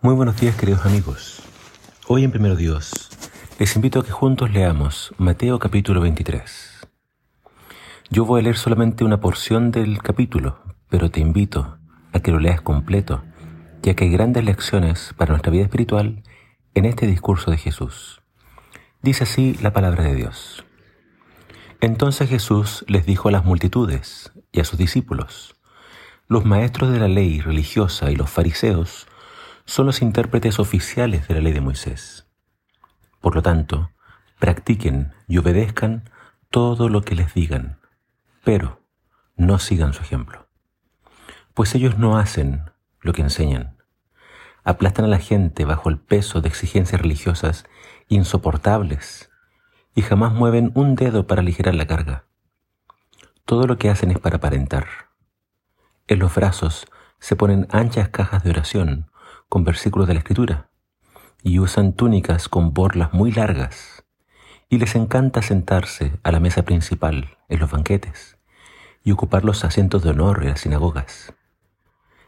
Muy buenos días queridos amigos. Hoy en Primero Dios les invito a que juntos leamos Mateo capítulo 23. Yo voy a leer solamente una porción del capítulo, pero te invito a que lo leas completo, ya que hay grandes lecciones para nuestra vida espiritual en este discurso de Jesús. Dice así la palabra de Dios. Entonces Jesús les dijo a las multitudes y a sus discípulos, los maestros de la ley religiosa y los fariseos son los intérpretes oficiales de la ley de Moisés. Por lo tanto, practiquen y obedezcan todo lo que les digan, pero no sigan su ejemplo. Pues ellos no hacen lo que enseñan. Aplastan a la gente bajo el peso de exigencias religiosas insoportables y jamás mueven un dedo para aligerar la carga. Todo lo que hacen es para aparentar. En los brazos se ponen anchas cajas de oración con versículos de la Escritura y usan túnicas con borlas muy largas y les encanta sentarse a la mesa principal en los banquetes y ocupar los asientos de honor en las sinagogas.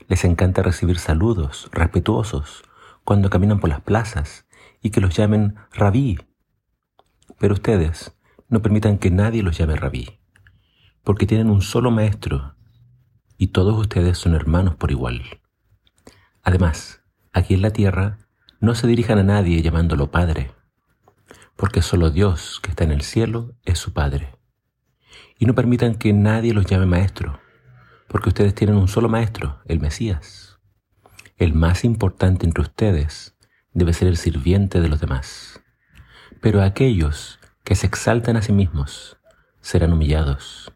Les encanta recibir saludos respetuosos cuando caminan por las plazas y que los llamen rabí. Pero ustedes no permitan que nadie los llame rabí, porque tienen un solo maestro y todos ustedes son hermanos por igual. Además, aquí en la tierra, no se dirijan a nadie llamándolo Padre, porque solo Dios que está en el cielo es su Padre. Y no permitan que nadie los llame Maestro, porque ustedes tienen un solo Maestro, el Mesías. El más importante entre ustedes debe ser el sirviente de los demás. Pero aquellos que se exaltan a sí mismos serán humillados,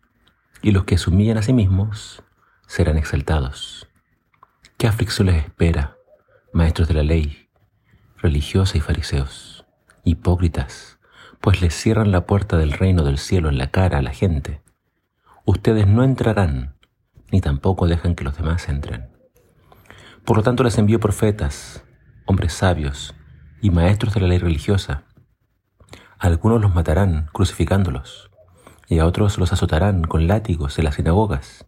y los que se humillan a sí mismos serán exaltados. ¿Qué aflicción les espera? Maestros de la ley, religiosa y fariseos, hipócritas, pues les cierran la puerta del reino del cielo en la cara a la gente. Ustedes no entrarán, ni tampoco dejan que los demás entren. Por lo tanto les envío profetas, hombres sabios y maestros de la ley religiosa. algunos los matarán crucificándolos, y a otros los azotarán con látigos en las sinagogas,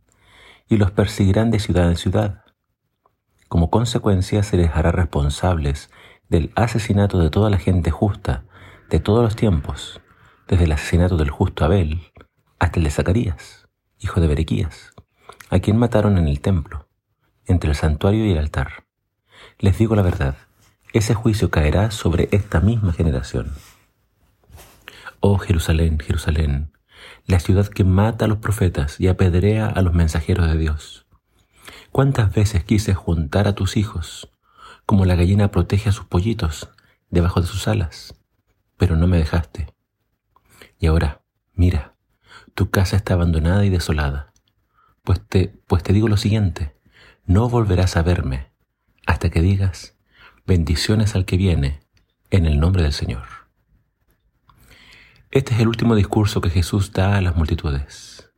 y los perseguirán de ciudad en ciudad como consecuencia se les hará responsables del asesinato de toda la gente justa de todos los tiempos, desde el asesinato del justo Abel hasta el de Zacarías, hijo de Berequías, a quien mataron en el templo, entre el santuario y el altar. Les digo la verdad, ese juicio caerá sobre esta misma generación. Oh Jerusalén, Jerusalén, la ciudad que mata a los profetas y apedrea a los mensajeros de Dios. ¿Cuántas veces quise juntar a tus hijos, como la gallina protege a sus pollitos debajo de sus alas, pero no me dejaste? Y ahora, mira, tu casa está abandonada y desolada. Pues te, pues te digo lo siguiente, no volverás a verme hasta que digas, bendiciones al que viene, en el nombre del Señor. Este es el último discurso que Jesús da a las multitudes.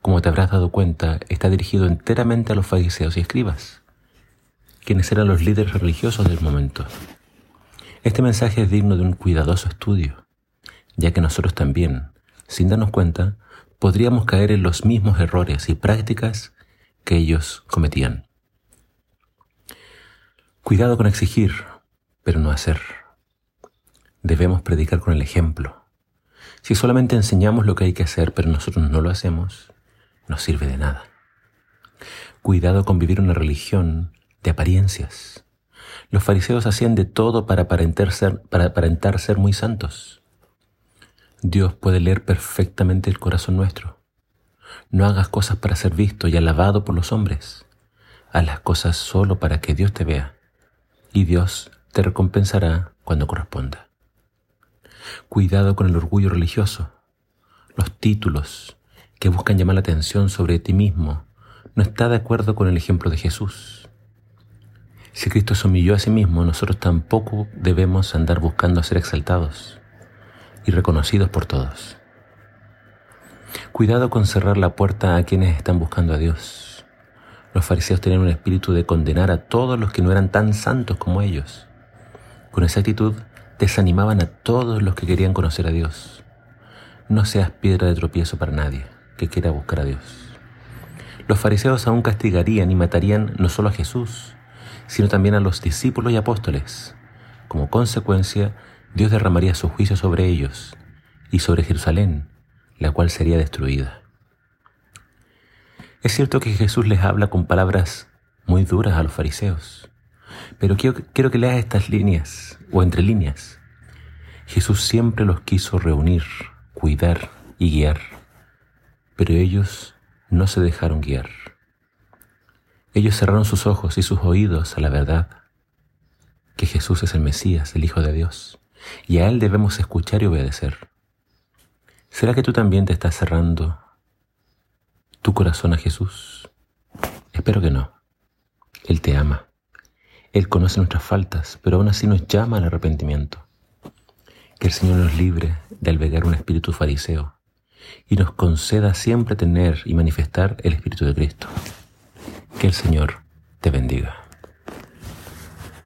Como te habrás dado cuenta, está dirigido enteramente a los fariseos y escribas, quienes eran los líderes religiosos del momento. Este mensaje es digno de un cuidadoso estudio, ya que nosotros también, sin darnos cuenta, podríamos caer en los mismos errores y prácticas que ellos cometían. Cuidado con exigir, pero no hacer. Debemos predicar con el ejemplo. Si solamente enseñamos lo que hay que hacer, pero nosotros no lo hacemos, no sirve de nada. Cuidado con vivir una religión de apariencias. Los fariseos hacían de todo para aparentar ser, para ser muy santos. Dios puede leer perfectamente el corazón nuestro. No hagas cosas para ser visto y alabado por los hombres. Haz las cosas solo para que Dios te vea y Dios te recompensará cuando corresponda. Cuidado con el orgullo religioso. Los títulos que buscan llamar la atención sobre ti mismo no está de acuerdo con el ejemplo de Jesús. Si Cristo se humilló a sí mismo, nosotros tampoco debemos andar buscando ser exaltados y reconocidos por todos. Cuidado con cerrar la puerta a quienes están buscando a Dios. Los fariseos tenían un espíritu de condenar a todos los que no eran tan santos como ellos. Con esa actitud desanimaban a todos los que querían conocer a Dios. No seas piedra de tropiezo para nadie que quiera buscar a Dios. Los fariseos aún castigarían y matarían no solo a Jesús, sino también a los discípulos y apóstoles. Como consecuencia, Dios derramaría su juicio sobre ellos y sobre Jerusalén, la cual sería destruida. Es cierto que Jesús les habla con palabras muy duras a los fariseos, pero quiero, quiero que leas estas líneas o entre líneas. Jesús siempre los quiso reunir, cuidar y guiar, pero ellos no se dejaron guiar. Ellos cerraron sus ojos y sus oídos a la verdad, que Jesús es el Mesías, el Hijo de Dios, y a Él debemos escuchar y obedecer. ¿Será que tú también te estás cerrando tu corazón a Jesús? Espero que no. Él te ama. Él conoce nuestras faltas, pero aún así nos llama al arrepentimiento. Que el Señor nos libre de albergar un espíritu fariseo y nos conceda siempre tener y manifestar el Espíritu de Cristo. Que el Señor te bendiga.